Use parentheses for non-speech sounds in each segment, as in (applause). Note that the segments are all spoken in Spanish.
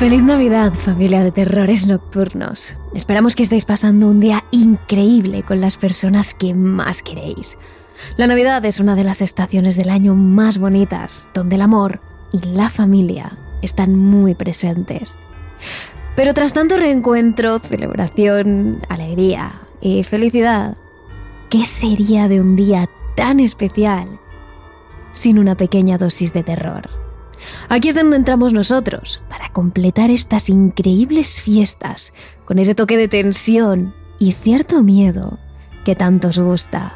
Feliz Navidad, familia de terrores nocturnos. Esperamos que estéis pasando un día increíble con las personas que más queréis. La Navidad es una de las estaciones del año más bonitas, donde el amor y la familia están muy presentes. Pero tras tanto reencuentro, celebración, alegría y felicidad, ¿qué sería de un día tan especial sin una pequeña dosis de terror? Aquí es donde entramos nosotros, para completar estas increíbles fiestas con ese toque de tensión y cierto miedo que tanto os gusta.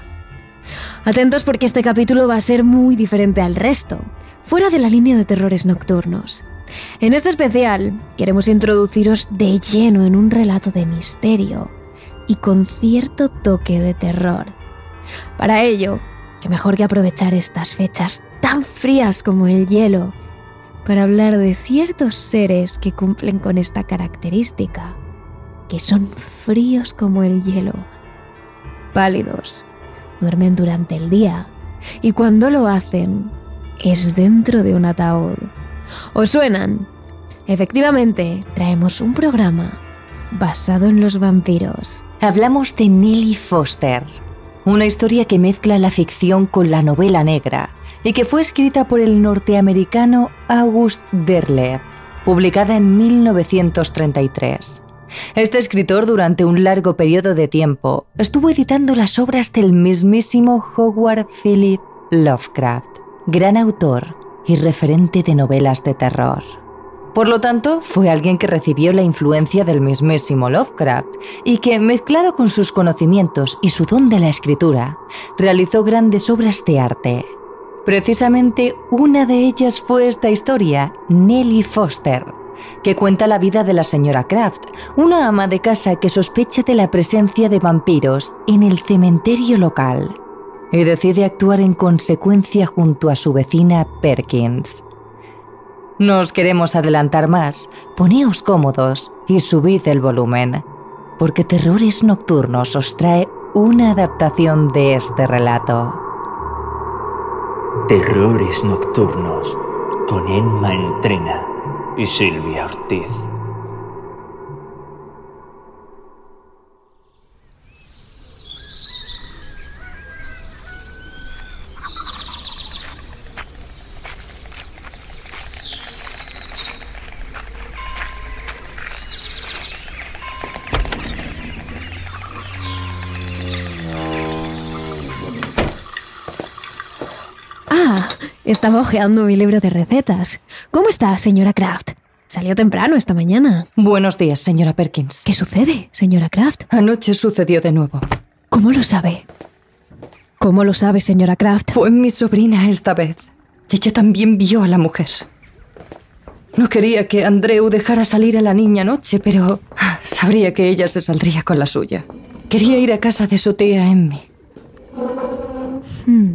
Atentos porque este capítulo va a ser muy diferente al resto, fuera de la línea de terrores nocturnos. En este especial queremos introduciros de lleno en un relato de misterio y con cierto toque de terror. Para ello, que mejor que aprovechar estas fechas tan frías como el hielo para hablar de ciertos seres que cumplen con esta característica, que son fríos como el hielo, pálidos, duermen durante el día y cuando lo hacen es dentro de un ataúd. ¿Os suenan? Efectivamente, traemos un programa basado en los vampiros. Hablamos de Nellie Foster, una historia que mezcla la ficción con la novela negra y que fue escrita por el norteamericano August Derleth, publicada en 1933. Este escritor durante un largo periodo de tiempo estuvo editando las obras del mismísimo Howard Philip Lovecraft, gran autor y referente de novelas de terror. Por lo tanto, fue alguien que recibió la influencia del mismísimo Lovecraft y que, mezclado con sus conocimientos y su don de la escritura, realizó grandes obras de arte. Precisamente una de ellas fue esta historia, Nellie Foster, que cuenta la vida de la señora Kraft, una ama de casa que sospecha de la presencia de vampiros en el cementerio local y decide actuar en consecuencia junto a su vecina Perkins. No os queremos adelantar más, poneos cómodos y subid el volumen, porque Terrores Nocturnos os trae una adaptación de este relato. Terrores Nocturnos con Emma Entrena y Silvia Ortiz. Estaba hojeando mi libro de recetas. ¿Cómo está, señora Kraft? Salió temprano esta mañana. Buenos días, señora Perkins. ¿Qué sucede, señora Kraft? Anoche sucedió de nuevo. ¿Cómo lo sabe? ¿Cómo lo sabe, señora Kraft? Fue mi sobrina esta vez. Ella también vio a la mujer. No quería que Andreu dejara salir a la niña anoche, pero sabría que ella se saldría con la suya. Quería ir a casa de su tía Emmy. Hmm,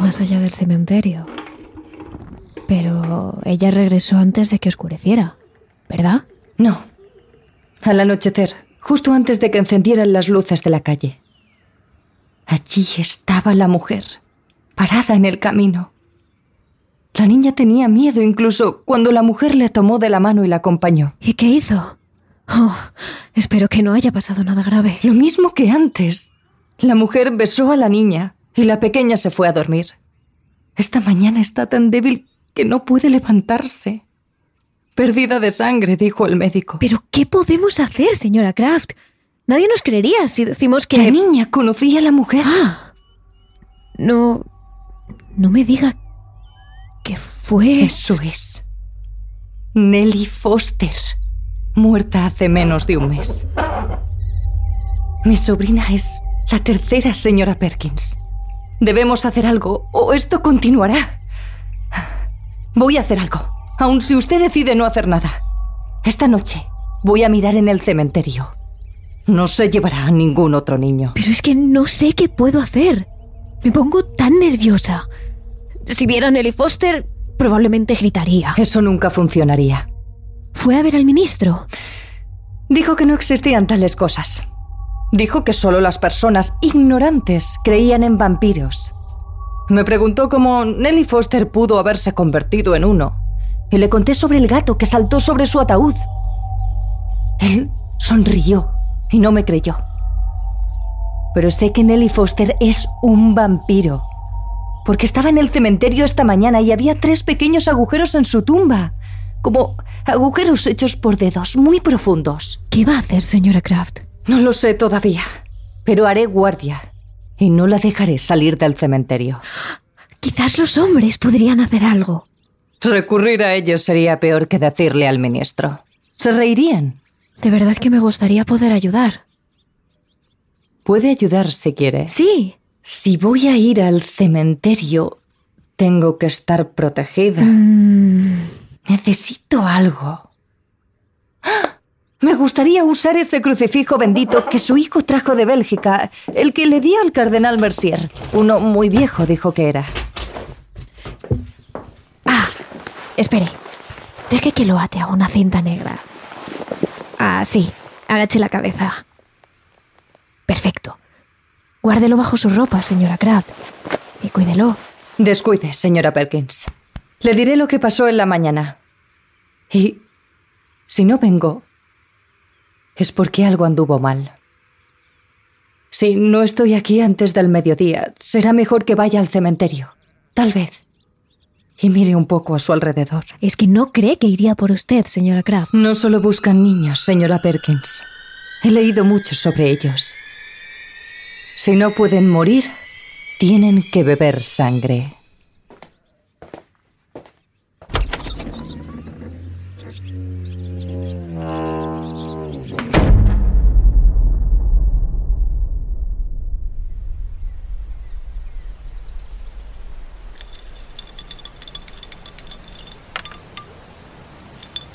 más allá del cementerio. Pero ella regresó antes de que oscureciera, ¿verdad? No. Al anochecer, justo antes de que encendieran las luces de la calle. Allí estaba la mujer, parada en el camino. La niña tenía miedo incluso cuando la mujer le tomó de la mano y la acompañó. ¿Y qué hizo? Oh, espero que no haya pasado nada grave. Lo mismo que antes. La mujer besó a la niña y la pequeña se fue a dormir. Esta mañana está tan débil que no puede levantarse. Perdida de sangre, dijo el médico. ¿Pero qué podemos hacer, señora Kraft? Nadie nos creería si decimos que... La niña conocía a la mujer. Ah, no... No me diga que fue... Eso es. Nellie Foster, muerta hace menos de un mes. Mi sobrina es la tercera señora Perkins. Debemos hacer algo o esto continuará. Voy a hacer algo, aun si usted decide no hacer nada. Esta noche voy a mirar en el cementerio. No se llevará a ningún otro niño. Pero es que no sé qué puedo hacer. Me pongo tan nerviosa. Si viera a Nelly Foster, probablemente gritaría. Eso nunca funcionaría. Fue a ver al ministro. Dijo que no existían tales cosas. Dijo que solo las personas ignorantes creían en vampiros. Me preguntó cómo Nellie Foster pudo haberse convertido en uno. y le conté sobre el gato que saltó sobre su ataúd. Él sonrió y no me creyó. Pero sé que Nelly Foster es un vampiro, porque estaba en el cementerio esta mañana y había tres pequeños agujeros en su tumba, como agujeros hechos por dedos muy profundos. ¿Qué va a hacer, señora Kraft? No lo sé todavía, pero haré guardia y no la dejaré salir del cementerio. Quizás los hombres podrían hacer algo. Recurrir a ellos sería peor que decirle al ministro. Se reirían. De verdad que me gustaría poder ayudar. Puede ayudar si quiere. Sí. Si voy a ir al cementerio, tengo que estar protegida. Mm, Necesito algo. ¡Ah! Me gustaría usar ese crucifijo bendito que su hijo trajo de Bélgica, el que le dio al cardenal Mercier. Uno muy viejo dijo que era. Ah, espere. Deje que lo ate a una cinta negra. Ah, sí. Agache la cabeza. Perfecto. Guárdelo bajo su ropa, señora Kraft. Y cuídelo. Descuide, señora Perkins. Le diré lo que pasó en la mañana. Y si no vengo, es porque algo anduvo mal. Si no estoy aquí antes del mediodía, será mejor que vaya al cementerio. Tal vez. Y mire un poco a su alrededor. Es que no cree que iría por usted, señora Kraft. No solo buscan niños, señora Perkins. He leído mucho sobre ellos. Si no pueden morir, tienen que beber sangre.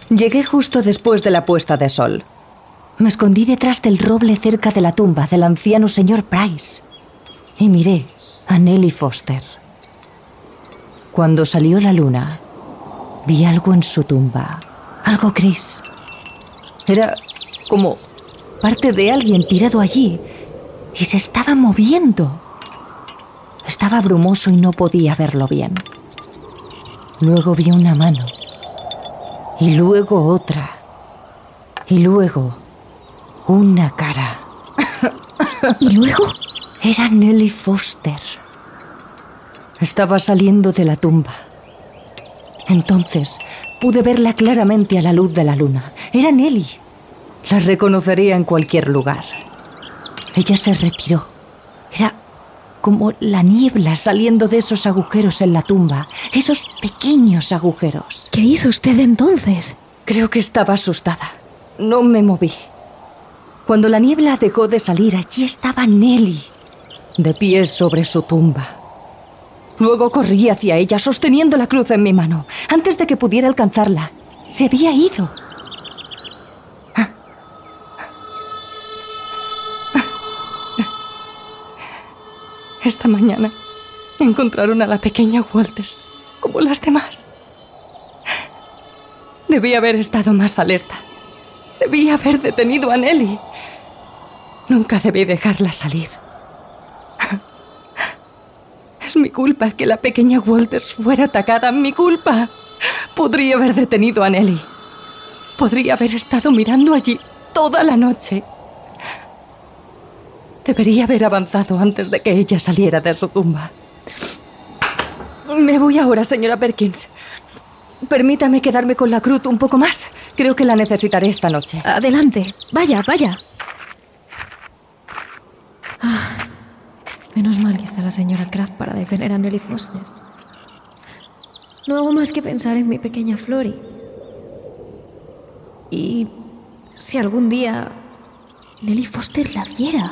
Llegué justo después de la puesta de sol. Me escondí detrás del roble cerca de la tumba del anciano señor Price y miré a Nellie Foster. Cuando salió la luna, vi algo en su tumba, algo gris. Era como parte de alguien tirado allí y se estaba moviendo. Estaba brumoso y no podía verlo bien. Luego vi una mano y luego otra y luego una cara. ¿Y luego? Era Nellie Foster. Estaba saliendo de la tumba. Entonces pude verla claramente a la luz de la luna. Era Nellie. La reconocería en cualquier lugar. Ella se retiró. Era como la niebla saliendo de esos agujeros en la tumba. Esos pequeños agujeros. ¿Qué hizo usted entonces? Creo que estaba asustada. No me moví. Cuando la niebla dejó de salir, allí estaba Nelly, de pie sobre su tumba. Luego corrí hacia ella, sosteniendo la cruz en mi mano. Antes de que pudiera alcanzarla, se había ido. Esta mañana encontraron a la pequeña Walters, como las demás. Debí haber estado más alerta. Debí haber detenido a Nelly. Nunca debí dejarla salir. Es mi culpa que la pequeña Walters fuera atacada. Mi culpa. Podría haber detenido a Nelly. Podría haber estado mirando allí toda la noche. Debería haber avanzado antes de que ella saliera de su tumba. Me voy ahora, señora Perkins. Permítame quedarme con la cruz un poco más. Creo que la necesitaré esta noche. Adelante. Vaya, vaya. Ah, menos mal que está la señora Kraft para detener a Nelly Foster. No hago más que pensar en mi pequeña Flori. Y si algún día Nelly Foster la viera.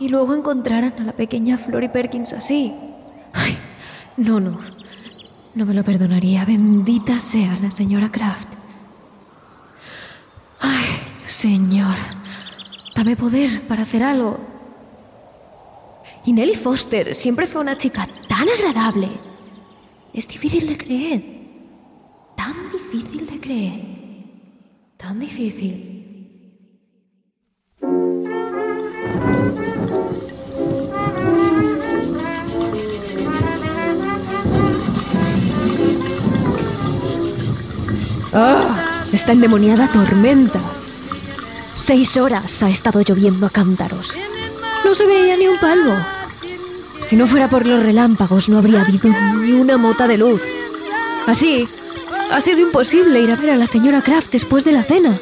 Y luego encontraran a la pequeña Flori Perkins así. Ay, no, no. No me lo perdonaría. Bendita sea la señora Kraft. Ay, señor. Dame poder para hacer algo. Y Nelly Foster siempre fue una chica tan agradable. Es difícil de creer. Tan difícil de creer. Tan difícil. ¡Ah! Esta endemoniada tormenta. Seis horas ha estado lloviendo a cántaros. No se veía ni un palmo. Si no fuera por los relámpagos, no habría habido ni una mota de luz. Así, ha sido imposible ir a ver a la señora Kraft después de la cena.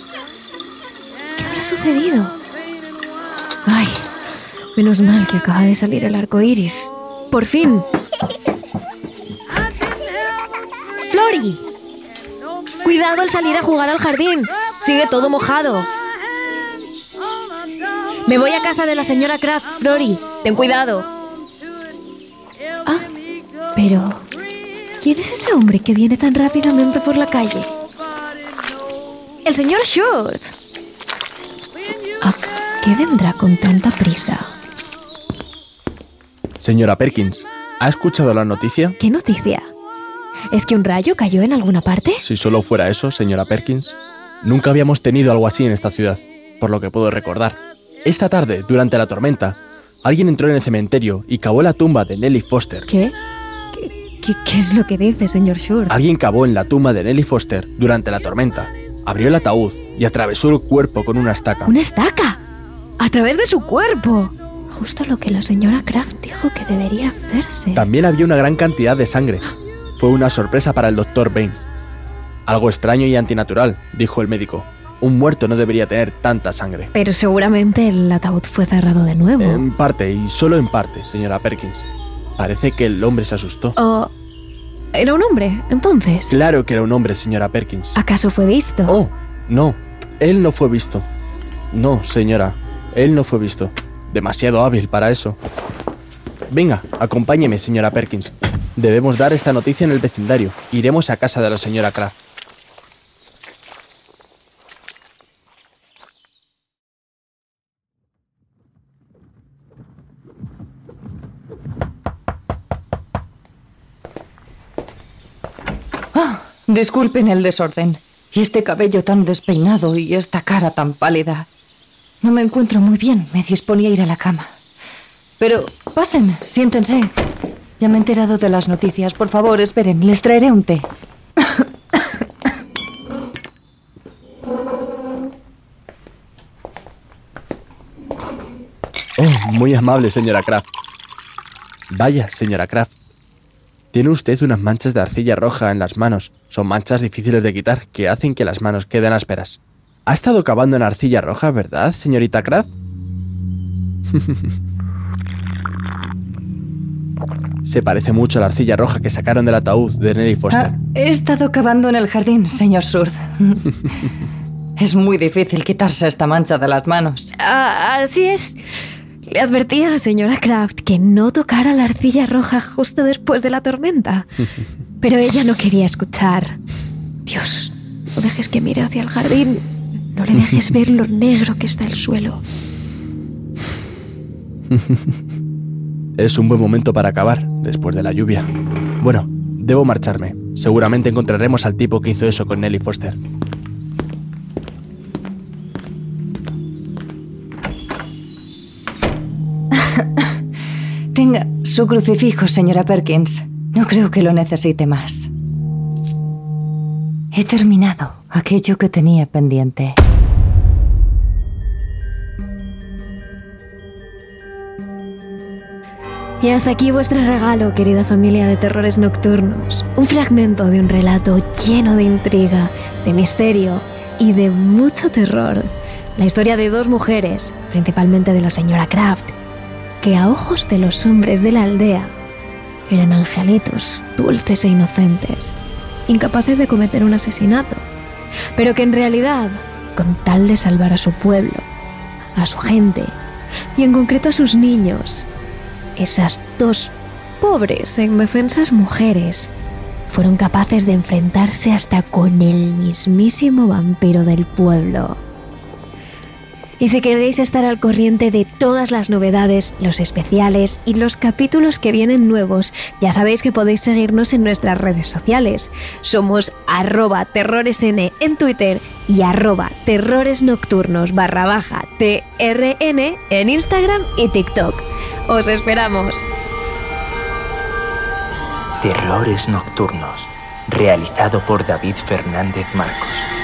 ¿Qué habrá sucedido? Ay, menos mal que acaba de salir el arco iris. Por fin. ¡Flori! Cuidado al salir a jugar al jardín. Sigue todo mojado. Me voy a casa de la señora Kraft, Flori. Ten cuidado. Ah, pero... ¿Quién es ese hombre que viene tan rápidamente por la calle? El señor Short. ¿A qué vendrá con tanta prisa? Señora Perkins, ¿ha escuchado la noticia? ¿Qué noticia? ¿Es que un rayo cayó en alguna parte? Si solo fuera eso, señora Perkins. Nunca habíamos tenido algo así en esta ciudad, por lo que puedo recordar. Esta tarde, durante la tormenta, alguien entró en el cementerio y cavó la tumba de Nellie Foster. ¿Qué? ¿Qué, qué- qué es lo que dice, señor Short? Alguien cavó en la tumba de Nellie Foster durante la tormenta, abrió el ataúd y atravesó el cuerpo con una estaca. ¡Una estaca! ¡A través de su cuerpo! Justo lo que la señora Kraft dijo que debería hacerse. También había una gran cantidad de sangre. (gasps) Fue una sorpresa para el doctor Baines. Algo extraño y antinatural, dijo el médico. Un muerto no debería tener tanta sangre. Pero seguramente el ataúd fue cerrado de nuevo. En parte, y solo en parte, señora Perkins. Parece que el hombre se asustó. ¿O era un hombre, entonces? Claro que era un hombre, señora Perkins. ¿Acaso fue visto? Oh, no, él no fue visto. No, señora, él no fue visto. Demasiado hábil para eso. Venga, acompáñeme, señora Perkins. Debemos dar esta noticia en el vecindario. Iremos a casa de la señora Kraft. Disculpen el desorden. Y este cabello tan despeinado y esta cara tan pálida. No me encuentro muy bien. Me disponía a ir a la cama. Pero pasen, siéntense. Ya me he enterado de las noticias. Por favor, esperen. Les traeré un té. Oh, muy amable, señora Kraft. Vaya, señora Kraft. Tiene usted unas manchas de arcilla roja en las manos. Son manchas difíciles de quitar que hacen que las manos queden ásperas. Ha estado cavando en arcilla roja, ¿verdad, señorita Kraft? (laughs) Se parece mucho a la arcilla roja que sacaron del ataúd de Nelly Foster. Ah, he estado cavando en el jardín, señor Surd. (laughs) es muy difícil quitarse esta mancha de las manos. Ah, así es. Le advertí a la señora Kraft que no tocara la arcilla roja justo después de la tormenta. (laughs) Pero ella no quería escuchar. Dios, no dejes que mire hacia el jardín. No le dejes ver lo (laughs) negro que está el suelo. Es un buen momento para acabar, después de la lluvia. Bueno, debo marcharme. Seguramente encontraremos al tipo que hizo eso con Nelly Foster. (laughs) Tenga su crucifijo, señora Perkins. No creo que lo necesite más. He terminado aquello que tenía pendiente. Y hasta aquí vuestro regalo, querida familia de terrores nocturnos. Un fragmento de un relato lleno de intriga, de misterio y de mucho terror. La historia de dos mujeres, principalmente de la señora Kraft, que a ojos de los hombres de la aldea eran angelitos, dulces e inocentes, incapaces de cometer un asesinato, pero que en realidad, con tal de salvar a su pueblo, a su gente y en concreto a sus niños, esas dos pobres e indefensas mujeres fueron capaces de enfrentarse hasta con el mismísimo vampiro del pueblo. Y si queréis estar al corriente de todas las novedades, los especiales y los capítulos que vienen nuevos, ya sabéis que podéis seguirnos en nuestras redes sociales. Somos arroba terroresn en Twitter y arroba terroresnocturnos barra trn en Instagram y TikTok. Os esperamos. Terrores Nocturnos realizado por David Fernández Marcos.